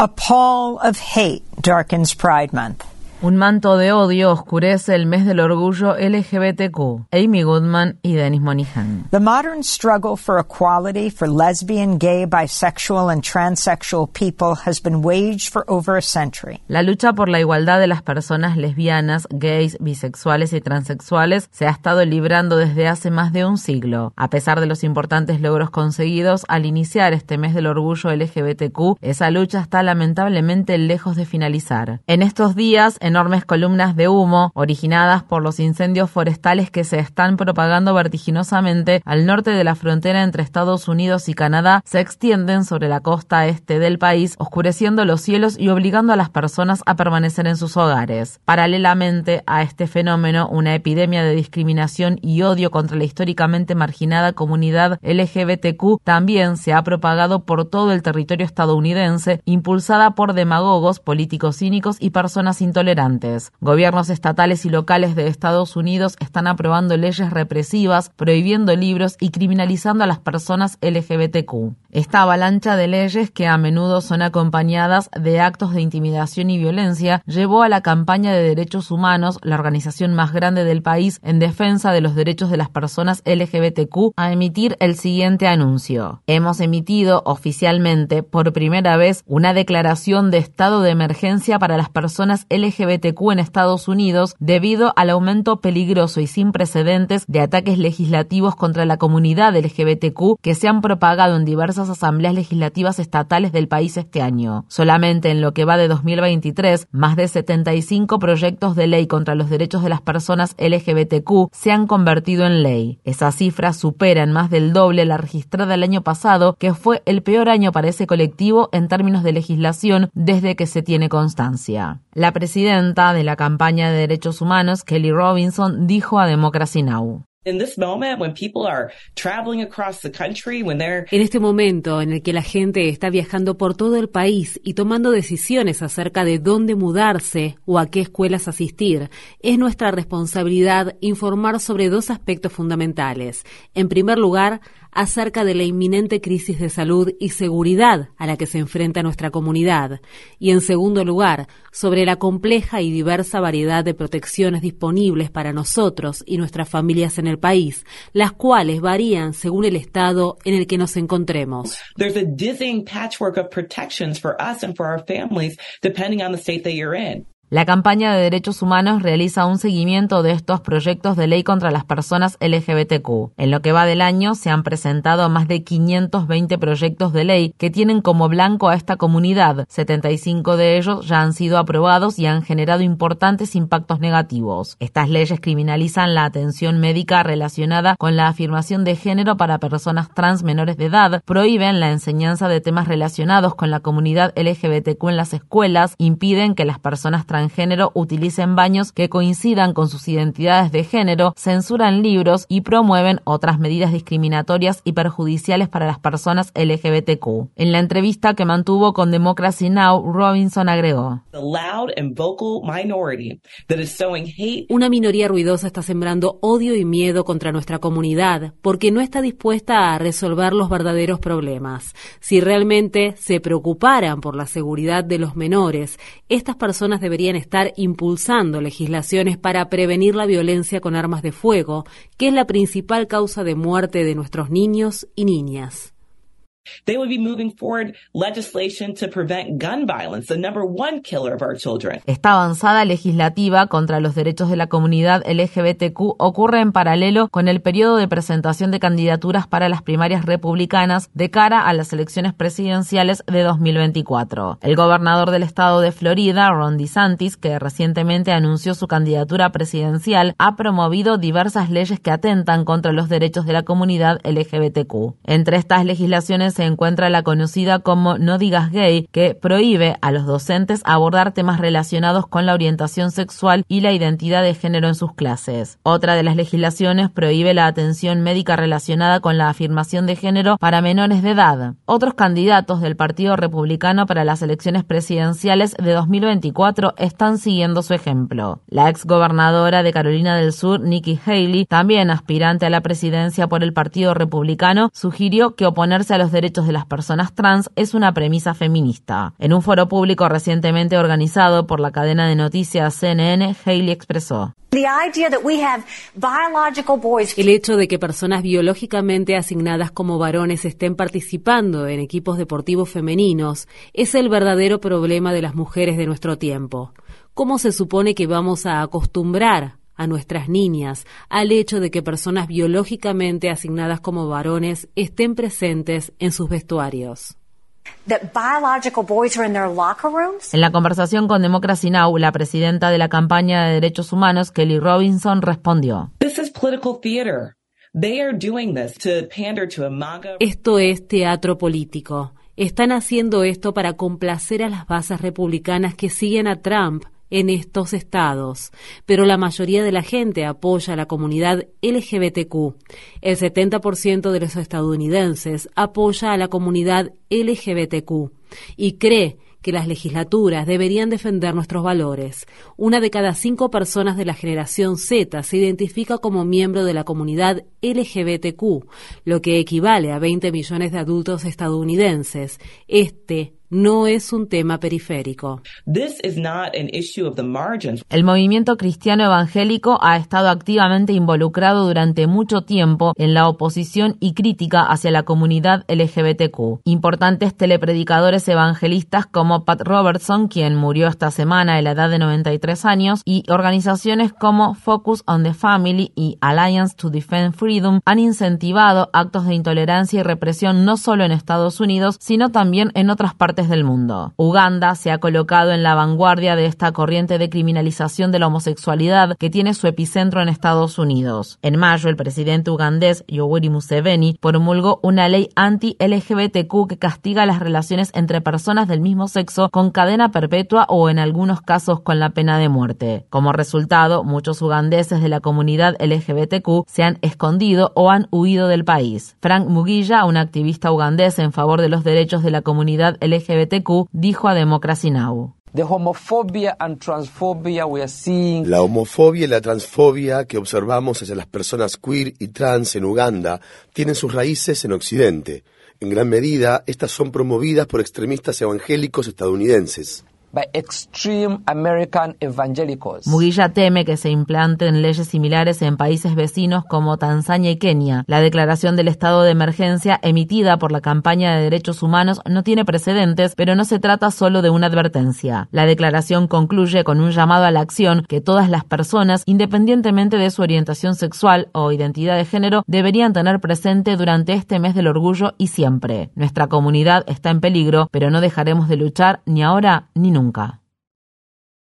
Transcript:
A pall of hate darkens Pride Month. Un manto de odio oscurece el mes del orgullo LGBTQ. Amy Goodman y Dennis Monihan. The modern struggle for equality for lesbian, gay, bisexual, and transsexual people has been waged for over a century. La lucha por la igualdad de las personas lesbianas, gays, bisexuales y transexuales se ha estado librando desde hace más de un siglo. A pesar de los importantes logros conseguidos al iniciar este mes del orgullo LGBTQ, esa lucha está lamentablemente lejos de finalizar. En estos días, enormes columnas de humo originadas por los incendios forestales que se están propagando vertiginosamente al norte de la frontera entre Estados Unidos y Canadá se extienden sobre la costa este del país, oscureciendo los cielos y obligando a las personas a permanecer en sus hogares. Paralelamente a este fenómeno, una epidemia de discriminación y odio contra la históricamente marginada comunidad LGBTQ también se ha propagado por todo el territorio estadounidense, impulsada por demagogos, políticos cínicos y personas intolerantes Gobiernos estatales y locales de Estados Unidos están aprobando leyes represivas, prohibiendo libros y criminalizando a las personas LGBTQ. Esta avalancha de leyes, que a menudo son acompañadas de actos de intimidación y violencia, llevó a la campaña de derechos humanos, la organización más grande del país en defensa de los derechos de las personas LGBTQ, a emitir el siguiente anuncio. Hemos emitido oficialmente por primera vez una declaración de estado de emergencia para las personas LGBT LGBTQ en Estados Unidos debido al aumento peligroso y sin precedentes de ataques legislativos contra la comunidad LGBTQ que se han propagado en diversas asambleas legislativas estatales del país este año. Solamente en lo que va de 2023, más de 75 proyectos de ley contra los derechos de las personas LGBTQ se han convertido en ley. Esa cifra supera en más del doble la registrada el año pasado, que fue el peor año para ese colectivo en términos de legislación desde que se tiene constancia. La presidenta de la campaña de derechos humanos, Kelly Robinson, dijo a Democracy Now! En este momento en el que la gente está viajando por todo el país y tomando decisiones acerca de dónde mudarse o a qué escuelas asistir, es nuestra responsabilidad informar sobre dos aspectos fundamentales. En primer lugar, acerca de la inminente crisis de salud y seguridad a la que se enfrenta nuestra comunidad y, en segundo lugar, sobre la compleja y diversa variedad de protecciones disponibles para nosotros y nuestras familias en el país, las cuales varían según el estado en el que nos encontremos. There's a dizzying patchwork of protections for us and for our families depending on the state that you're in. La campaña de derechos humanos realiza un seguimiento de estos proyectos de ley contra las personas LGBTQ. En lo que va del año se han presentado más de 520 proyectos de ley que tienen como blanco a esta comunidad. 75 de ellos ya han sido aprobados y han generado importantes impactos negativos. Estas leyes criminalizan la atención médica relacionada con la afirmación de género para personas trans menores de edad, prohíben la enseñanza de temas relacionados con la comunidad LGBTQ en las escuelas, impiden que las personas trans género utilicen baños que coincidan con sus identidades de género, censuran libros y promueven otras medidas discriminatorias y perjudiciales para las personas LGBTQ. En la entrevista que mantuvo con Democracy Now, Robinson agregó: Una minoría ruidosa está sembrando odio y miedo contra nuestra comunidad porque no está dispuesta a resolver los verdaderos problemas. Si realmente se preocuparan por la seguridad de los menores, estas personas deberían estar impulsando legislaciones para prevenir la violencia con armas de fuego, que es la principal causa de muerte de nuestros niños y niñas. They would be moving forward legislation to prevent gun violence, the number one killer of our children. Esta avanzada legislativa contra los derechos de la comunidad LGBTQ ocurre en paralelo con el periodo de presentación de candidaturas para las primarias republicanas de cara a las elecciones presidenciales de 2024. El gobernador del estado de Florida, Ron DeSantis, que recientemente anunció su candidatura presidencial, ha promovido diversas leyes que atentan contra los derechos de la comunidad LGBTQ. Entre estas legislaciones se encuentra la conocida como No digas gay, que prohíbe a los docentes abordar temas relacionados con la orientación sexual y la identidad de género en sus clases. Otra de las legislaciones prohíbe la atención médica relacionada con la afirmación de género para menores de edad. Otros candidatos del Partido Republicano para las elecciones presidenciales de 2024 están siguiendo su ejemplo. La ex gobernadora de Carolina del Sur, Nikki Haley, también aspirante a la presidencia por el Partido Republicano, sugirió que oponerse a los derechos derechos de las personas trans es una premisa feminista. En un foro público recientemente organizado por la cadena de noticias CNN, Haley expresó. El hecho de que personas biológicamente asignadas como varones estén participando en equipos deportivos femeninos es el verdadero problema de las mujeres de nuestro tiempo. ¿Cómo se supone que vamos a acostumbrar a nuestras niñas al hecho de que personas biológicamente asignadas como varones estén presentes en sus vestuarios? En la conversación con Democracy Now, la presidenta de la campaña de derechos humanos, Kelly Robinson, respondió. Esto es teatro político. Están haciendo esto para complacer a las bases republicanas que siguen a Trump en estos estados, pero la mayoría de la gente apoya a la comunidad LGBTQ. El 70% de los estadounidenses apoya a la comunidad LGBTQ y cree que las legislaturas deberían defender nuestros valores. Una de cada cinco personas de la generación Z se identifica como miembro de la comunidad LGBTQ, lo que equivale a 20 millones de adultos estadounidenses. Este no es un tema periférico. El movimiento cristiano evangélico ha estado activamente involucrado durante mucho tiempo en la oposición y crítica hacia la comunidad LGBTQ. Importantes telepredicadores evangelistas como Pat Robertson, quien murió esta semana a la edad de 93 años, y organizaciones como Focus on the Family y Alliance to Defend Freedom han incentivado actos de intolerancia y represión no solo en Estados Unidos, sino también en otras partes del mundo. Uganda se ha colocado en la vanguardia de esta corriente de criminalización de la homosexualidad que tiene su epicentro en Estados Unidos. En mayo, el presidente ugandés Yoweri Museveni promulgó una ley anti-LGBTQ que castiga las relaciones entre personas del mismo sexo con cadena perpetua o en algunos casos con la pena de muerte. Como resultado, muchos ugandeses de la comunidad LGBTQ se han escondido o han huido del país. Frank Mugilla, un activista ugandés en favor de los derechos de la comunidad LGBT, LGBTQ, dijo a Democracy Now! La homofobia y la transfobia que observamos hacia las personas queer y trans en Uganda tienen sus raíces en Occidente. En gran medida, estas son promovidas por extremistas evangélicos estadounidenses. Mugilla teme que se implanten leyes similares en países vecinos como Tanzania y Kenia. La declaración del estado de emergencia emitida por la campaña de derechos humanos no tiene precedentes, pero no se trata solo de una advertencia. La declaración concluye con un llamado a la acción que todas las personas, independientemente de su orientación sexual o identidad de género, deberían tener presente durante este mes del orgullo y siempre. Nuestra comunidad está en peligro, pero no dejaremos de luchar ni ahora ni nunca nunca.